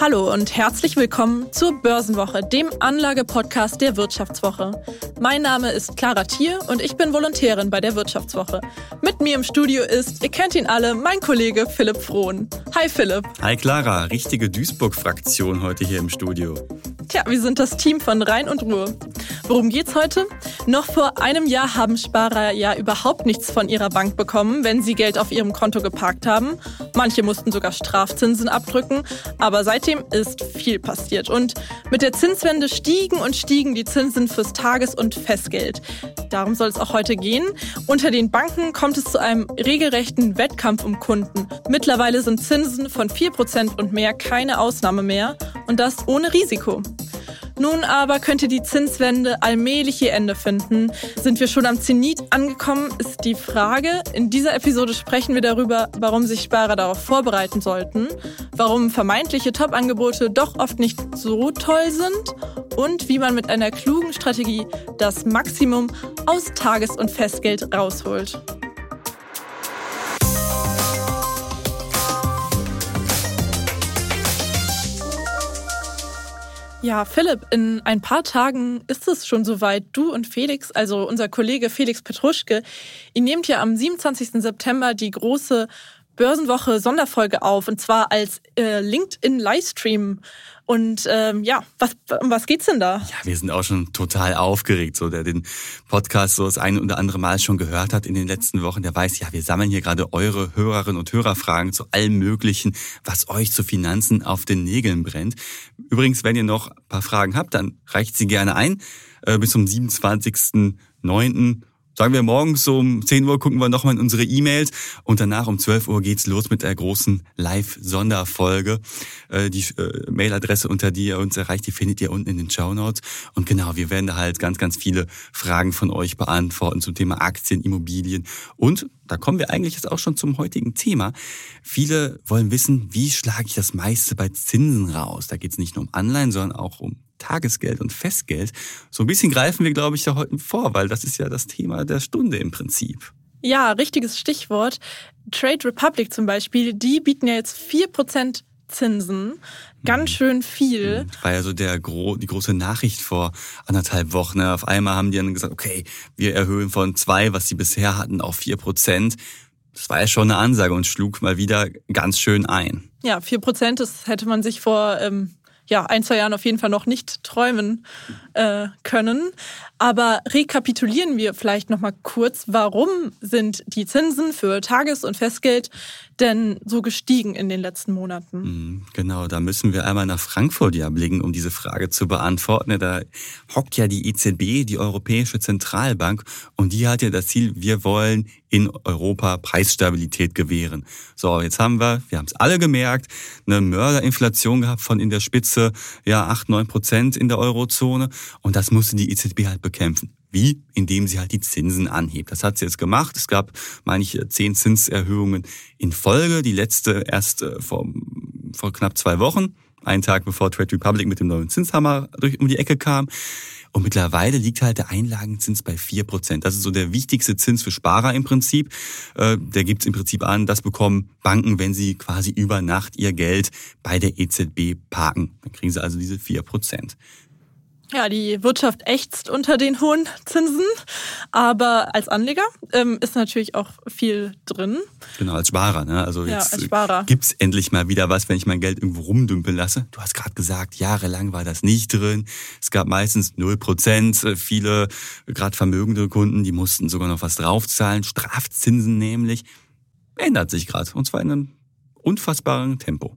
Hallo und herzlich willkommen zur Börsenwoche, dem Anlagepodcast der Wirtschaftswoche. Mein Name ist Clara Thier und ich bin Volontärin bei der Wirtschaftswoche. Mit mir im Studio ist, ihr kennt ihn alle, mein Kollege Philipp Frohn. Hi Philipp. Hi Clara, richtige Duisburg-Fraktion heute hier im Studio. Tja, wir sind das Team von Rhein und Ruhe. Worum geht's heute? Noch vor einem Jahr haben Sparer ja überhaupt nichts von ihrer Bank bekommen, wenn sie Geld auf ihrem Konto geparkt haben. Manche mussten sogar Strafzinsen abdrücken, aber seitdem ist viel passiert. Und mit der Zinswende stiegen und stiegen die Zinsen fürs Tages- und Festgeld. Darum soll es auch heute gehen. Unter den Banken kommt es zu einem regelrechten Wettkampf um Kunden. Mittlerweile sind Zinsen von 4% und mehr keine Ausnahme mehr und das ohne Risiko. Nun aber könnte die Zinswende allmählich ihr Ende finden. Sind wir schon am Zenit angekommen, ist die Frage. In dieser Episode sprechen wir darüber, warum sich Sparer darauf vorbereiten sollten, warum vermeintliche Top-Angebote doch oft nicht so toll sind und wie man mit einer klugen Strategie das Maximum aus Tages- und Festgeld rausholt. Ja, Philipp, in ein paar Tagen ist es schon soweit. Du und Felix, also unser Kollege Felix Petruschke, ihr nehmt ja am 27. September die große Börsenwoche Sonderfolge auf und zwar als äh, LinkedIn Livestream. Und ähm, ja, was, um was geht's denn da? Ja, wir sind auch schon total aufgeregt. So, der den Podcast so das eine oder andere Mal schon gehört hat in den letzten Wochen, der weiß, ja, wir sammeln hier gerade eure Hörerinnen und Hörerfragen zu allem Möglichen, was euch zu Finanzen auf den Nägeln brennt. Übrigens, wenn ihr noch ein paar Fragen habt, dann reicht sie gerne ein. Äh, bis zum 27.09 sagen wir morgens um 10 Uhr gucken wir nochmal in unsere E-Mails und danach um 12 Uhr geht's los mit der großen Live-Sonderfolge. Äh, die äh, Mailadresse, unter die ihr uns erreicht, die findet ihr unten in den Show Notes. Und genau, wir werden da halt ganz, ganz viele Fragen von euch beantworten zum Thema Aktien, Immobilien und da kommen wir eigentlich jetzt auch schon zum heutigen Thema. Viele wollen wissen, wie schlage ich das meiste bei Zinsen raus? Da geht es nicht nur um Anleihen, sondern auch um Tagesgeld und Festgeld. So ein bisschen greifen wir, glaube ich, da heute vor, weil das ist ja das Thema der Stunde im Prinzip. Ja, richtiges Stichwort. Trade Republic zum Beispiel, die bieten ja jetzt 4% Zinsen. Ganz mhm. schön viel. Das war ja so der gro die große Nachricht vor anderthalb Wochen. Ne? Auf einmal haben die dann gesagt, okay, wir erhöhen von zwei, was sie bisher hatten, auf vier Prozent. Das war ja schon eine Ansage und schlug mal wieder ganz schön ein. Ja, vier Prozent, das hätte man sich vor ähm, ja, ein, zwei Jahren auf jeden Fall noch nicht träumen äh, können. Aber rekapitulieren wir vielleicht noch mal kurz, warum sind die Zinsen für Tages- und Festgeld denn so gestiegen in den letzten Monaten? Mhm, genau, da müssen wir einmal nach Frankfurt ja blicken, um diese Frage zu beantworten. Da hockt ja die EZB, die Europäische Zentralbank, und die hat ja das Ziel, wir wollen in Europa Preisstabilität gewähren. So, jetzt haben wir, wir haben es alle gemerkt, eine Mörderinflation gehabt von in der Spitze ja acht neun Prozent in der Eurozone und das musste die EZB halt bekämpfen. Wie? Indem sie halt die Zinsen anhebt. Das hat sie jetzt gemacht. Es gab, meine ich, zehn Zinserhöhungen in Folge. Die letzte erst äh, vor, vor knapp zwei Wochen. Einen Tag bevor Trade Republic mit dem neuen Zinshammer durch um die Ecke kam. Und mittlerweile liegt halt der Einlagenzins bei vier Prozent. Das ist so der wichtigste Zins für Sparer im Prinzip. Äh, der gibt es im Prinzip an, das bekommen Banken, wenn sie quasi über Nacht ihr Geld bei der EZB parken. Dann kriegen sie also diese vier Prozent. Ja, die Wirtschaft ächzt unter den hohen Zinsen, aber als Anleger ähm, ist natürlich auch viel drin. Genau, als Sparer. Ne? Also ja, jetzt gibt's endlich mal wieder was, wenn ich mein Geld irgendwo rumdümpeln lasse. Du hast gerade gesagt, jahrelang war das nicht drin. Es gab meistens 0%. Äh, viele, gerade vermögende Kunden, die mussten sogar noch was draufzahlen. Strafzinsen nämlich. Ändert sich gerade. Und zwar in einem unfassbaren Tempo.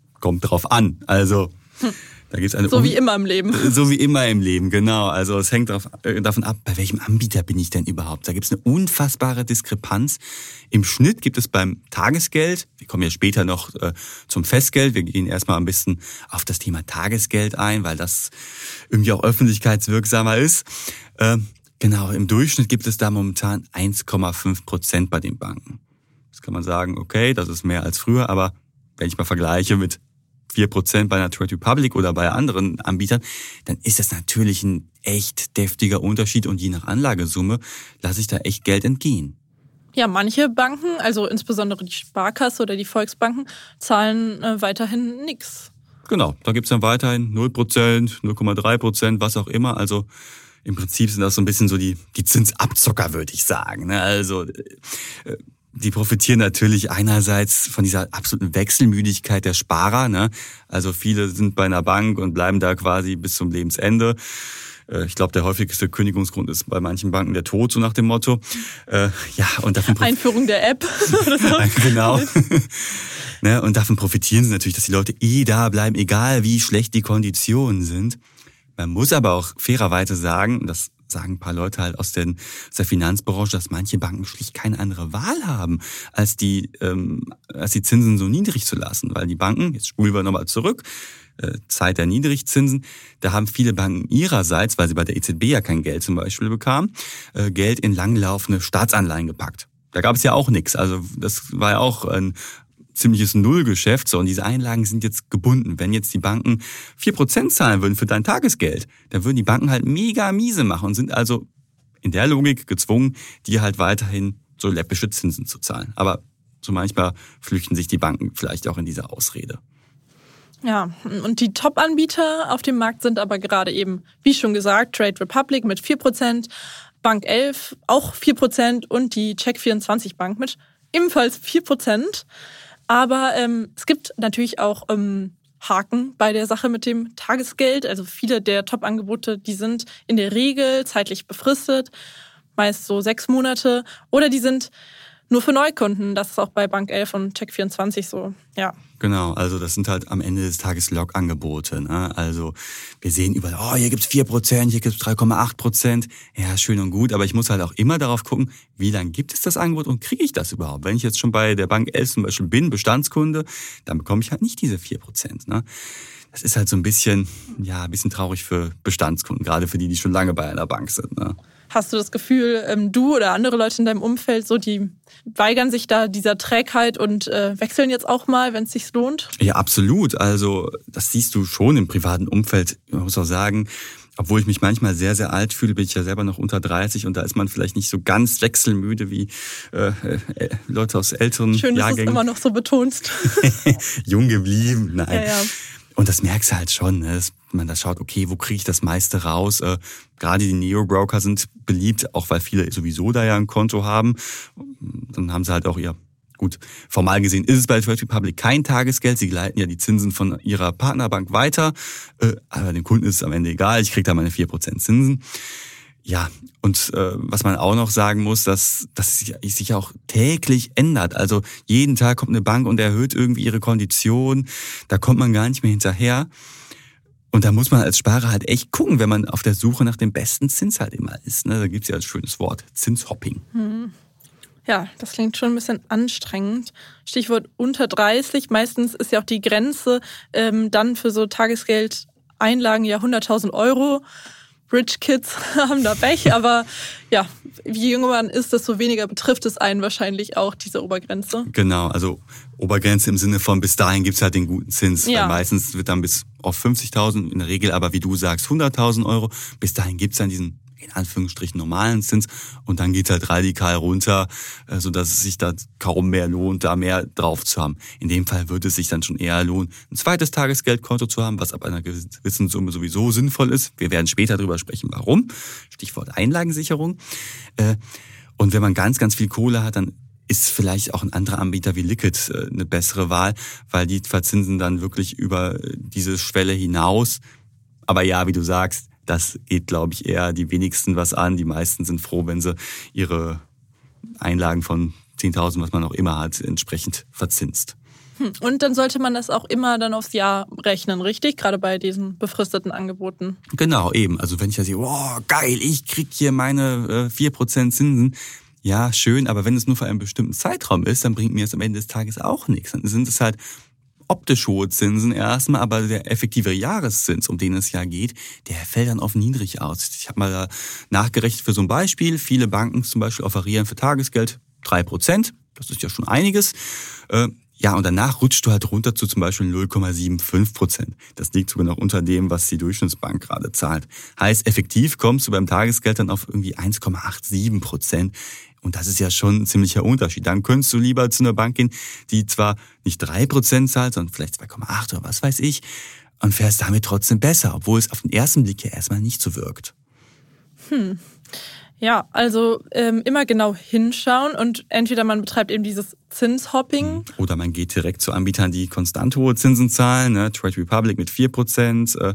kommt drauf an. Also da gibt's eine so wie immer im Leben. So wie immer im Leben, genau. Also es hängt drauf, äh, davon ab, bei welchem Anbieter bin ich denn überhaupt. Da gibt es eine unfassbare Diskrepanz. Im Schnitt gibt es beim Tagesgeld, wir kommen ja später noch äh, zum Festgeld, wir gehen erstmal ein bisschen auf das Thema Tagesgeld ein, weil das irgendwie auch öffentlichkeitswirksamer ist. Äh, Genau, im Durchschnitt gibt es da momentan 1,5 Prozent bei den Banken. Das kann man sagen, okay, das ist mehr als früher, aber wenn ich mal vergleiche mit 4 Prozent bei einer Trade Republic oder bei anderen Anbietern, dann ist das natürlich ein echt deftiger Unterschied und je nach Anlagesumme lasse ich da echt Geld entgehen. Ja, manche Banken, also insbesondere die Sparkasse oder die Volksbanken, zahlen äh, weiterhin nichts. Genau, da gibt's dann weiterhin 0%, 0,3%, was auch immer. Also im Prinzip sind das so ein bisschen so die, die Zinsabzocker, würde ich sagen. Ne? Also äh, die profitieren natürlich einerseits von dieser absoluten Wechselmüdigkeit der Sparer. Ne? Also viele sind bei einer Bank und bleiben da quasi bis zum Lebensende. Äh, ich glaube, der häufigste Kündigungsgrund ist bei manchen Banken der Tod, so nach dem Motto. Äh, ja, und davon Einführung der App. genau. ne? Und davon profitieren sie natürlich, dass die Leute eh da bleiben, egal wie schlecht die Konditionen sind. Man muss aber auch fairerweise sagen, das sagen ein paar Leute halt aus, den, aus der Finanzbranche, dass manche Banken schlicht keine andere Wahl haben, als die, ähm, als die Zinsen so niedrig zu lassen. Weil die Banken, jetzt spulen wir nochmal zurück, äh, Zeit der Niedrigzinsen, da haben viele Banken ihrerseits, weil sie bei der EZB ja kein Geld zum Beispiel bekamen, äh, Geld in langlaufende Staatsanleihen gepackt. Da gab es ja auch nichts. Also das war ja auch ein ziemliches Nullgeschäft. So, und diese Einlagen sind jetzt gebunden. Wenn jetzt die Banken vier Prozent zahlen würden für dein Tagesgeld, dann würden die Banken halt mega miese machen und sind also in der Logik gezwungen, dir halt weiterhin so läppische Zinsen zu zahlen. Aber so manchmal flüchten sich die Banken vielleicht auch in diese Ausrede. Ja, und die Top-Anbieter auf dem Markt sind aber gerade eben, wie schon gesagt, Trade Republic mit 4%, Bank 11 auch 4% und die Check24 Bank mit ebenfalls 4%. Aber ähm, es gibt natürlich auch ähm, Haken bei der Sache mit dem Tagesgeld. Also viele der Top-Angebote, die sind in der Regel zeitlich befristet, meist so sechs Monate, oder die sind nur für Neukunden. Das ist auch bei Bank 11 und Check24 so, ja. Genau, also das sind halt am Ende des Tages Log-Angebote. Ne? Also wir sehen überall, oh, hier gibt's vier Prozent, hier gibt's 3,8 Prozent. Ja, schön und gut, aber ich muss halt auch immer darauf gucken, wie lange gibt es das Angebot und kriege ich das überhaupt? Wenn ich jetzt schon bei der Bank 11 zum Beispiel bin, Bestandskunde, dann bekomme ich halt nicht diese vier Prozent. Ne? Das ist halt so ein bisschen, ja, ein bisschen traurig für Bestandskunden, gerade für die, die schon lange bei einer Bank sind. Ne? Hast du das Gefühl, ähm, du oder andere Leute in deinem Umfeld, so die weigern sich da dieser Trägheit und äh, wechseln jetzt auch mal, wenn es sich lohnt? Ja, absolut. Also das siehst du schon im privaten Umfeld. Man muss auch sagen, obwohl ich mich manchmal sehr, sehr alt fühle, bin ich ja selber noch unter 30 und da ist man vielleicht nicht so ganz wechselmüde wie äh, äh, Leute aus älteren Schön, Jahrgängen. Schön, dass du es immer noch so betonst. Jung geblieben, nein. Ja, ja. Und das merkst du halt schon, ne? dass man da schaut, okay, wo kriege ich das meiste raus? Äh, gerade die Neo-Broker sind beliebt, auch weil viele sowieso da ja ein Konto haben. Dann haben sie halt auch ihr Gut, formal gesehen ist es bei Trade Republic kein Tagesgeld. Sie leiten ja die Zinsen von ihrer Partnerbank weiter. Äh, aber dem Kunden ist es am Ende egal. Ich kriege da meine 4% Zinsen. Ja, und äh, was man auch noch sagen muss, dass das sich auch täglich ändert. Also jeden Tag kommt eine Bank und erhöht irgendwie ihre Kondition. Da kommt man gar nicht mehr hinterher. Und da muss man als Sparer halt echt gucken, wenn man auf der Suche nach dem besten Zins halt immer ist. Ne? Da gibt's ja ein schönes Wort, Zinshopping. Hm. Ja, das klingt schon ein bisschen anstrengend. Stichwort unter 30. Meistens ist ja auch die Grenze ähm, dann für so Tagesgeldeinlagen ja 100.000 Euro. Rich Kids haben da Pech, aber ja, je jünger man ist, desto weniger betrifft es einen wahrscheinlich auch, diese Obergrenze. Genau, also Obergrenze im Sinne von bis dahin gibt's halt den guten Zins. Ja. Meistens wird dann bis auf 50.000, in der Regel aber wie du sagst 100.000 Euro. Bis dahin gibt's dann diesen in Anführungsstrichen normalen Zins und dann geht's halt radikal runter, äh, so dass es sich da kaum mehr lohnt, da mehr drauf zu haben. In dem Fall würde es sich dann schon eher lohnen, ein zweites Tagesgeldkonto zu haben, was ab einer gewissen Summe sowieso sinnvoll ist. Wir werden später darüber sprechen, warum. Stichwort Einlagensicherung. Äh, und wenn man ganz, ganz viel Kohle hat, dann ist vielleicht auch ein anderer Anbieter wie Liquid äh, eine bessere Wahl, weil die verzinsen dann wirklich über diese Schwelle hinaus. Aber ja, wie du sagst, das geht, glaube ich, eher die wenigsten was an. Die meisten sind froh, wenn sie ihre Einlagen von 10.000, was man auch immer hat, entsprechend verzinst. Hm, und dann sollte man das auch immer dann aufs Jahr rechnen, richtig? Gerade bei diesen befristeten Angeboten. Genau, eben. Also wenn ich da sehe, oh, geil, ich krieg hier meine äh, 4% Zinsen. Ja, schön, aber wenn es nur für einen bestimmten Zeitraum ist, dann bringt mir es am Ende des Tages auch nichts. Dann sind es halt optisch hohe Zinsen erstmal, aber der effektive Jahreszins, um den es ja geht, der fällt dann auf niedrig aus. Ich habe mal nachgerechnet für so ein Beispiel. Viele Banken zum Beispiel offerieren für Tagesgeld drei Prozent. Das ist ja schon einiges. Äh, ja, und danach rutscht du halt runter zu zum Beispiel 0,75 Prozent. Das liegt sogar noch unter dem, was die Durchschnittsbank gerade zahlt. Heißt, effektiv kommst du beim Tagesgeld dann auf irgendwie 1,87 Prozent. Und das ist ja schon ein ziemlicher Unterschied. Dann könntest du lieber zu einer Bank gehen, die zwar nicht drei Prozent zahlt, sondern vielleicht 2,8 oder was weiß ich, und fährst damit trotzdem besser, obwohl es auf den ersten Blick ja erstmal nicht so wirkt. Hm. Ja, also ähm, immer genau hinschauen und entweder man betreibt eben dieses Zinshopping. Mhm. Oder man geht direkt zu Anbietern, die konstant hohe Zinsen zahlen, ne? Trade Republic mit 4% äh,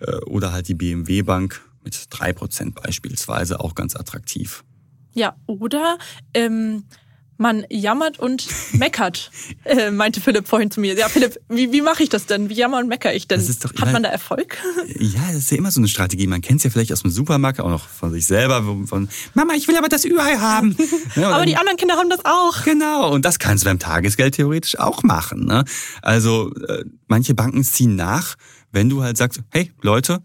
äh, oder halt die BMW Bank mit 3% beispielsweise, auch ganz attraktiv. Ja, oder ähm, man jammert und meckert, äh, meinte Philipp vorhin zu mir. Ja, Philipp, wie, wie mache ich das denn? Wie jammer und meckere ich denn? Das ist doch Hat man da Erfolg? Ja, das ist ja immer so eine Strategie. Man kennt es ja vielleicht aus dem Supermarkt, auch noch von sich selber, von Mama, ich will aber das Ü-Ei haben. Ja, aber dann, die anderen Kinder haben das auch. Genau, und das kannst du beim Tagesgeld theoretisch auch machen. Ne? Also äh, manche Banken ziehen nach, wenn du halt sagst, hey Leute,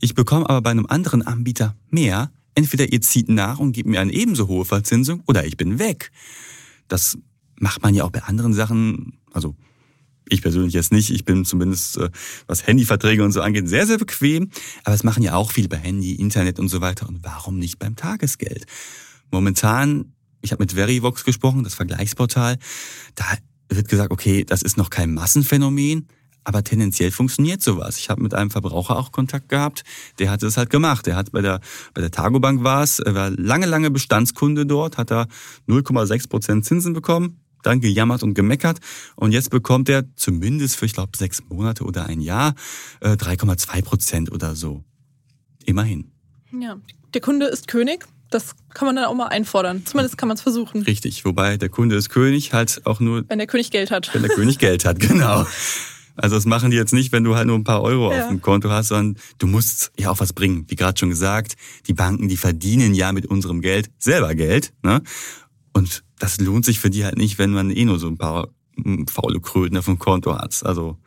ich bekomme aber bei einem anderen Anbieter mehr, Entweder ihr zieht nach und gebt mir eine ebenso hohe Verzinsung oder ich bin weg. Das macht man ja auch bei anderen Sachen, also ich persönlich jetzt nicht, ich bin zumindest, äh, was Handyverträge und so angeht, sehr, sehr bequem. Aber es machen ja auch viele bei Handy, Internet und so weiter. Und warum nicht beim Tagesgeld? Momentan, ich habe mit Verivox gesprochen, das Vergleichsportal, da wird gesagt, okay, das ist noch kein Massenphänomen, aber tendenziell funktioniert sowas. Ich habe mit einem Verbraucher auch Kontakt gehabt, der hat es halt gemacht. Der hat bei der, bei der Targobank war es, er war lange, lange Bestandskunde dort, hat da 0,6 Prozent Zinsen bekommen, dann gejammert und gemeckert und jetzt bekommt er zumindest für, ich glaube, sechs Monate oder ein Jahr 3,2 äh, Prozent oder so. Immerhin. Ja, der Kunde ist König. Das kann man dann auch mal einfordern. Zumindest kann man es versuchen. Richtig, wobei der Kunde ist König halt auch nur. Wenn der König Geld hat. Wenn der König Geld hat, genau. Also das machen die jetzt nicht, wenn du halt nur ein paar Euro ja. auf dem Konto hast, sondern du musst ja auch was bringen. Wie gerade schon gesagt, die Banken, die verdienen ja mit unserem Geld selber Geld. Ne? Und das lohnt sich für die halt nicht, wenn man eh nur so ein paar hm, faule Kröten auf dem Konto hat. Also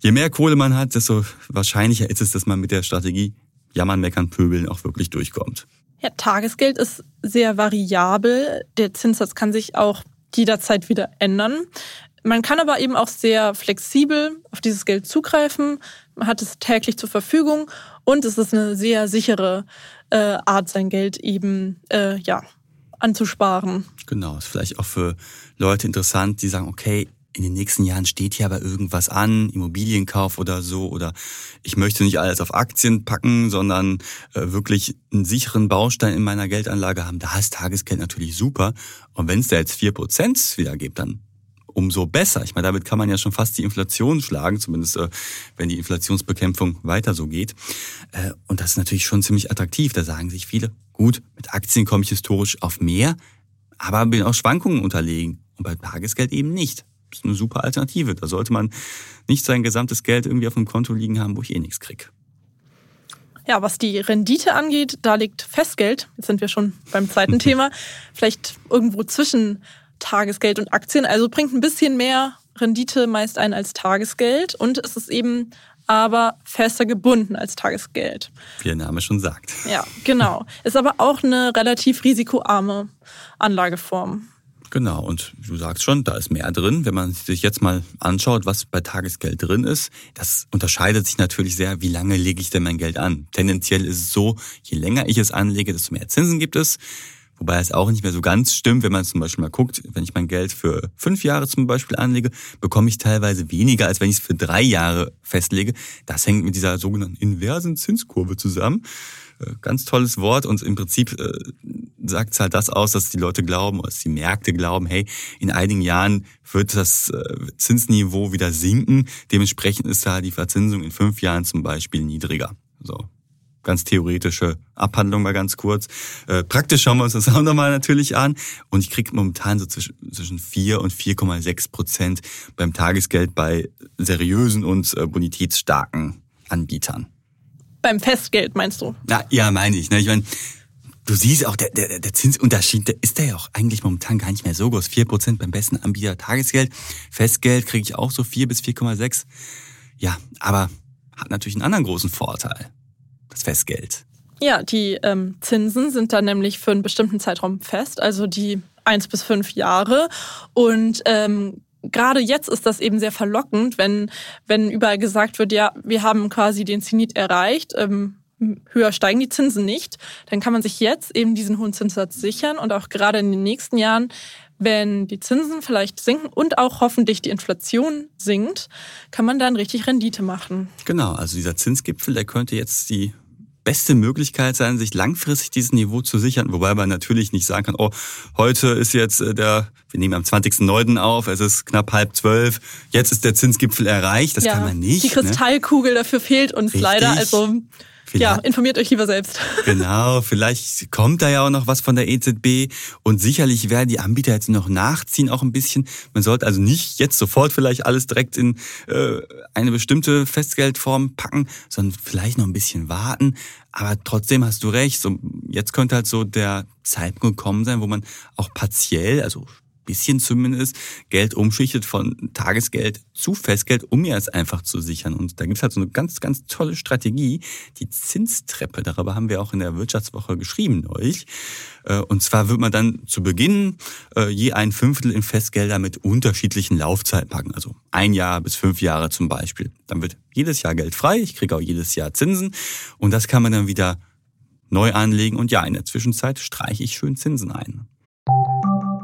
je mehr Kohle man hat, desto wahrscheinlicher ist es, dass man mit der Strategie Jammern, Meckern, Pöbeln auch wirklich durchkommt. Ja, Tagesgeld ist sehr variabel. Der Zinssatz kann sich auch jederzeit wieder ändern. Man kann aber eben auch sehr flexibel auf dieses Geld zugreifen. Man hat es täglich zur Verfügung und es ist eine sehr sichere äh, Art, sein Geld eben äh, ja anzusparen. Genau, ist vielleicht auch für Leute interessant, die sagen, okay, in den nächsten Jahren steht hier aber irgendwas an, Immobilienkauf oder so, oder ich möchte nicht alles auf Aktien packen, sondern äh, wirklich einen sicheren Baustein in meiner Geldanlage haben. Da ist Tagesgeld natürlich super. Und wenn es da jetzt vier Prozent wieder gibt, dann umso besser. Ich meine, damit kann man ja schon fast die Inflation schlagen, zumindest äh, wenn die Inflationsbekämpfung weiter so geht. Äh, und das ist natürlich schon ziemlich attraktiv. Da sagen sich viele, gut, mit Aktien komme ich historisch auf mehr, aber bin auch Schwankungen unterlegen. Und bei Tagesgeld eben nicht. Das ist eine super Alternative. Da sollte man nicht sein gesamtes Geld irgendwie auf dem Konto liegen haben, wo ich eh nichts krieg. Ja, was die Rendite angeht, da liegt Festgeld, jetzt sind wir schon beim zweiten Thema, vielleicht irgendwo zwischen Tagesgeld und Aktien. Also bringt ein bisschen mehr Rendite meist ein als Tagesgeld und es ist eben aber fester gebunden als Tagesgeld. Wie der Name schon sagt. Ja, genau. Ist aber auch eine relativ risikoarme Anlageform. Genau, und du sagst schon, da ist mehr drin. Wenn man sich jetzt mal anschaut, was bei Tagesgeld drin ist, das unterscheidet sich natürlich sehr, wie lange lege ich denn mein Geld an. Tendenziell ist es so, je länger ich es anlege, desto mehr Zinsen gibt es. Wobei es auch nicht mehr so ganz stimmt, wenn man zum Beispiel mal guckt, wenn ich mein Geld für fünf Jahre zum Beispiel anlege, bekomme ich teilweise weniger, als wenn ich es für drei Jahre festlege. Das hängt mit dieser sogenannten inversen Zinskurve zusammen. Äh, ganz tolles Wort und im Prinzip äh, sagt es halt das aus, dass die Leute glauben, dass die Märkte glauben, hey, in einigen Jahren wird das äh, Zinsniveau wieder sinken. Dementsprechend ist da die Verzinsung in fünf Jahren zum Beispiel niedriger. So, ganz theoretische Abhandlung mal ganz kurz. Äh, praktisch schauen wir uns das auch nochmal natürlich an. Und ich kriege momentan so zwischen, zwischen 4 und 4,6 Prozent beim Tagesgeld bei seriösen und äh, bonitätsstarken Anbietern. Beim Festgeld meinst du? Na, ja, meine ich. Ne? Ich meine, du siehst auch, der, der, der Zinsunterschied, der ist der ja auch eigentlich momentan gar nicht mehr so groß. 4 Prozent beim besten Anbieter Tagesgeld. Festgeld kriege ich auch so 4 bis 4,6. Ja, aber hat natürlich einen anderen großen Vorteil das Festgeld? Ja, die ähm, Zinsen sind dann nämlich für einen bestimmten Zeitraum fest, also die eins bis fünf Jahre. Und ähm, gerade jetzt ist das eben sehr verlockend, wenn, wenn überall gesagt wird, ja, wir haben quasi den Zenit erreicht. Ähm, höher steigen die Zinsen nicht, dann kann man sich jetzt eben diesen hohen Zinssatz sichern und auch gerade in den nächsten Jahren wenn die Zinsen vielleicht sinken und auch hoffentlich die Inflation sinkt, kann man dann richtig Rendite machen. Genau, also dieser Zinsgipfel, der könnte jetzt die beste Möglichkeit sein, sich langfristig dieses Niveau zu sichern, wobei man natürlich nicht sagen kann, oh, heute ist jetzt äh, der, wir nehmen am 20.09. auf, es ist knapp halb zwölf, jetzt ist der Zinsgipfel erreicht, das ja, kann man nicht. Die ne? Kristallkugel ne? dafür fehlt uns Richtig. leider, also Vielleicht, ja, informiert euch lieber selbst. Genau, vielleicht kommt da ja auch noch was von der EZB und sicherlich werden die Anbieter jetzt noch nachziehen auch ein bisschen. Man sollte also nicht jetzt sofort vielleicht alles direkt in äh, eine bestimmte Festgeldform packen, sondern vielleicht noch ein bisschen warten. Aber trotzdem hast du recht, so, jetzt könnte halt so der Zeitpunkt gekommen sein, wo man auch partiell, also bisschen zumindest Geld umschichtet von Tagesgeld zu Festgeld, um mir es einfach zu sichern. Und da gibt es halt so eine ganz, ganz tolle Strategie, die Zinstreppe. Darüber haben wir auch in der Wirtschaftswoche geschrieben neulich. Äh, und zwar wird man dann zu Beginn äh, je ein Fünftel in Festgelder mit unterschiedlichen Laufzeiten packen. Also ein Jahr bis fünf Jahre zum Beispiel. Dann wird jedes Jahr Geld frei. Ich kriege auch jedes Jahr Zinsen. Und das kann man dann wieder neu anlegen. Und ja, in der Zwischenzeit streiche ich schön Zinsen ein.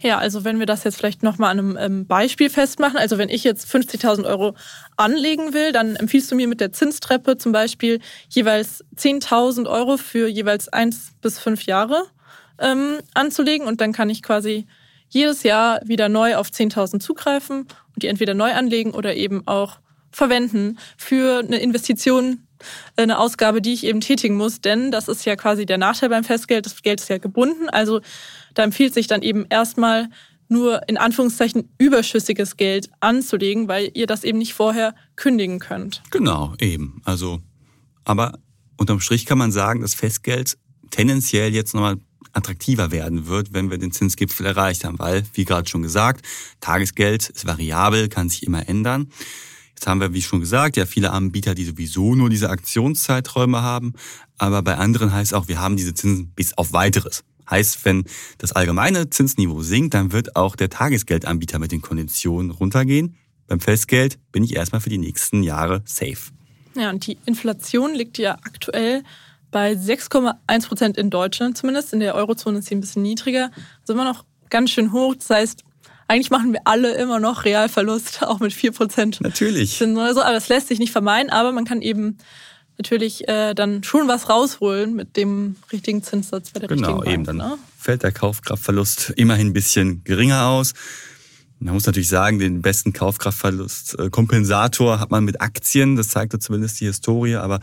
Ja, also wenn wir das jetzt vielleicht nochmal an einem ähm, Beispiel festmachen, also wenn ich jetzt 50.000 Euro anlegen will, dann empfiehlst du mir mit der Zinstreppe zum Beispiel jeweils 10.000 Euro für jeweils eins bis fünf Jahre ähm, anzulegen und dann kann ich quasi jedes Jahr wieder neu auf 10.000 zugreifen und die entweder neu anlegen oder eben auch verwenden für eine Investition, eine Ausgabe, die ich eben tätigen muss, denn das ist ja quasi der Nachteil beim Festgeld. Das Geld ist ja gebunden, also da empfiehlt sich dann eben erstmal nur in Anführungszeichen überschüssiges Geld anzulegen, weil ihr das eben nicht vorher kündigen könnt. Genau, eben. Also, aber unterm Strich kann man sagen, dass Festgeld tendenziell jetzt nochmal attraktiver werden wird, wenn wir den Zinsgipfel erreicht haben, weil, wie gerade schon gesagt, Tagesgeld ist variabel, kann sich immer ändern. Jetzt haben wir, wie schon gesagt, ja viele Anbieter, die sowieso nur diese Aktionszeiträume haben, aber bei anderen heißt auch, wir haben diese Zinsen bis auf weiteres. Heißt, wenn das allgemeine Zinsniveau sinkt, dann wird auch der Tagesgeldanbieter mit den Konditionen runtergehen. Beim Festgeld bin ich erstmal für die nächsten Jahre safe. Ja, und die Inflation liegt ja aktuell bei 6,1 Prozent in Deutschland zumindest. In der Eurozone ist sie ein bisschen niedriger. Also immer noch ganz schön hoch. Das heißt, eigentlich machen wir alle immer noch Realverlust, auch mit 4 Prozent. Natürlich. Aber das lässt sich nicht vermeiden, aber man kann eben natürlich äh, dann schon was rausholen mit dem richtigen Zinssatz bei der genau, richtigen Bank. Genau, eben. Dann ne? fällt der Kaufkraftverlust immerhin ein bisschen geringer aus. Man muss natürlich sagen, den besten Kaufkraftverlust äh, Kompensator hat man mit Aktien. Das zeigt zumindest die Historie. Aber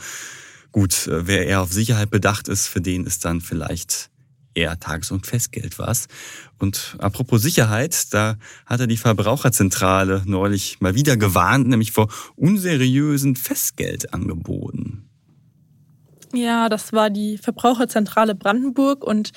gut, äh, wer eher auf Sicherheit bedacht ist, für den ist dann vielleicht eher Tages- und Festgeld was. Und apropos Sicherheit, da hatte die Verbraucherzentrale neulich mal wieder gewarnt, nämlich vor unseriösen Festgeldangeboten. Ja, das war die Verbraucherzentrale Brandenburg und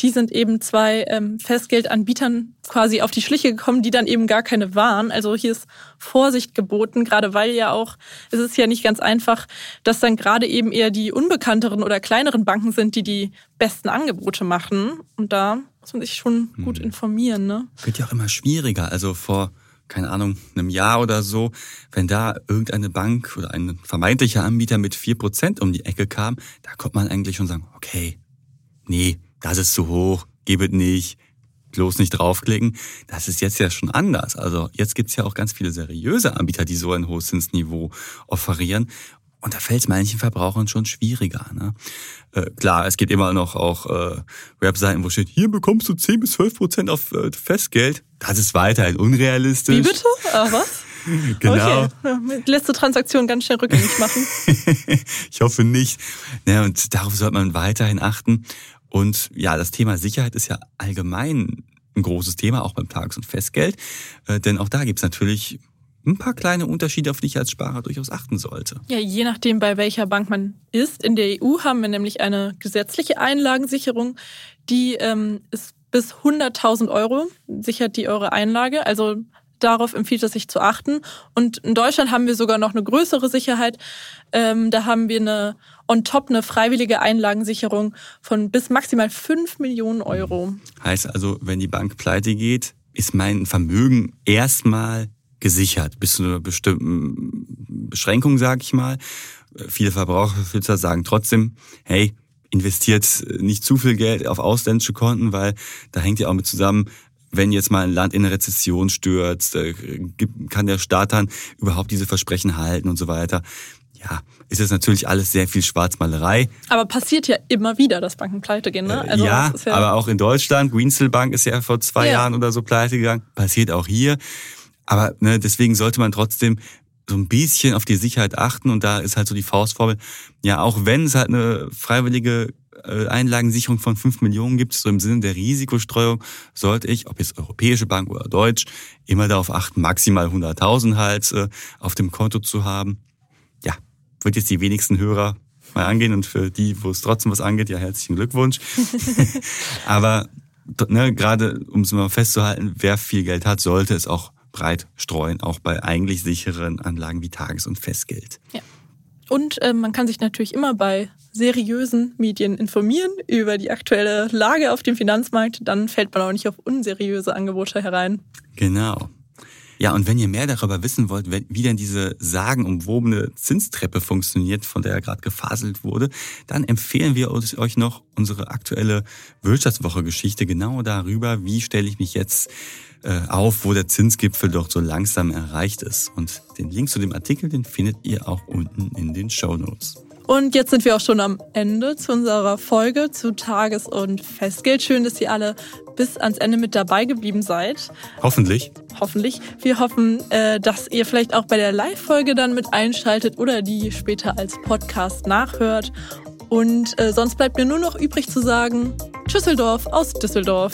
die sind eben zwei ähm, Festgeldanbietern quasi auf die Schliche gekommen, die dann eben gar keine waren. Also hier ist Vorsicht geboten, gerade weil ja auch, es ist ja nicht ganz einfach, dass dann gerade eben eher die unbekannteren oder kleineren Banken sind, die die besten Angebote machen. Und da muss man sich schon gut hm. informieren. Ne? Wird ja auch immer schwieriger. Also vor keine Ahnung, einem Jahr oder so, wenn da irgendeine Bank oder ein vermeintlicher Anbieter mit vier Prozent um die Ecke kam, da konnte man eigentlich schon sagen, okay, nee, das ist zu hoch, gebet nicht, bloß nicht draufklicken. Das ist jetzt ja schon anders. Also jetzt gibt's ja auch ganz viele seriöse Anbieter, die so ein hohes Zinsniveau offerieren. Und da fällt es manchen Verbrauchern schon schwieriger. Ne? Äh, klar, es gibt immer noch auch äh, Webseiten, wo steht, hier bekommst du 10 bis 12 Prozent auf äh, Festgeld. Das ist weiterhin unrealistisch. Wie bitte? Ah, was? genau. Okay. Letzte Transaktion ganz schnell rückgängig machen. ich hoffe nicht. Ja, und darauf sollte man weiterhin achten. Und ja, das Thema Sicherheit ist ja allgemein ein großes Thema, auch beim Tages- und Festgeld. Äh, denn auch da gibt's natürlich ein paar kleine Unterschiede, auf die ich als Sparer durchaus achten sollte. Ja, je nachdem, bei welcher Bank man ist. In der EU haben wir nämlich eine gesetzliche Einlagensicherung, die ähm, ist bis 100.000 Euro sichert die eure Einlage. Also darauf empfiehlt es sich zu achten. Und in Deutschland haben wir sogar noch eine größere Sicherheit. Ähm, da haben wir eine on top eine freiwillige Einlagensicherung von bis maximal 5 Millionen Euro. Heißt also, wenn die Bank pleite geht, ist mein Vermögen erstmal gesichert bis zu einer bestimmten Beschränkung, sage ich mal. Viele Verbraucherfilter sagen trotzdem, hey, investiert nicht zu viel Geld auf ausländische Konten, weil da hängt ja auch mit zusammen, wenn jetzt mal ein Land in eine Rezession stürzt, äh, kann der Staat dann überhaupt diese Versprechen halten und so weiter. Ja, ist es natürlich alles sehr viel Schwarzmalerei. Aber passiert ja immer wieder, dass Banken pleite gehen, ne? Äh, also ja, ja, aber auch in Deutschland, Greensill Bank ist ja vor zwei ja. Jahren oder so pleite gegangen, passiert auch hier. Aber ne, deswegen sollte man trotzdem so ein bisschen auf die Sicherheit achten und da ist halt so die Faustformel, ja, auch wenn es halt eine freiwillige Einlagensicherung von 5 Millionen gibt, so im Sinne der Risikostreuung, sollte ich, ob jetzt Europäische Bank oder Deutsch, immer darauf achten, maximal 100.000 halt äh, auf dem Konto zu haben. Ja, wird jetzt die wenigsten Hörer mal angehen und für die, wo es trotzdem was angeht, ja, herzlichen Glückwunsch. Aber ne, gerade um es mal festzuhalten, wer viel Geld hat, sollte es auch breit streuen, auch bei eigentlich sicheren Anlagen wie Tages- und Festgeld. Ja. Und äh, man kann sich natürlich immer bei seriösen Medien informieren über die aktuelle Lage auf dem Finanzmarkt. Dann fällt man auch nicht auf unseriöse Angebote herein. Genau. Ja, und wenn ihr mehr darüber wissen wollt, wie denn diese sagenumwobene Zinstreppe funktioniert, von der gerade gefaselt wurde, dann empfehlen wir euch noch unsere aktuelle Wirtschaftswoche-Geschichte genau darüber, wie stelle ich mich jetzt äh, auf, wo der Zinsgipfel doch so langsam erreicht ist. Und den Link zu dem Artikel, den findet ihr auch unten in den Show Notes. Und jetzt sind wir auch schon am Ende zu unserer Folge zu Tages- und Festgeld. Schön, dass ihr alle bis ans Ende mit dabei geblieben seid. Hoffentlich. Hoffentlich. Wir hoffen, äh, dass ihr vielleicht auch bei der Live-Folge dann mit einschaltet oder die später als Podcast nachhört. Und äh, sonst bleibt mir nur noch übrig zu sagen, Tschüsseldorf aus Düsseldorf.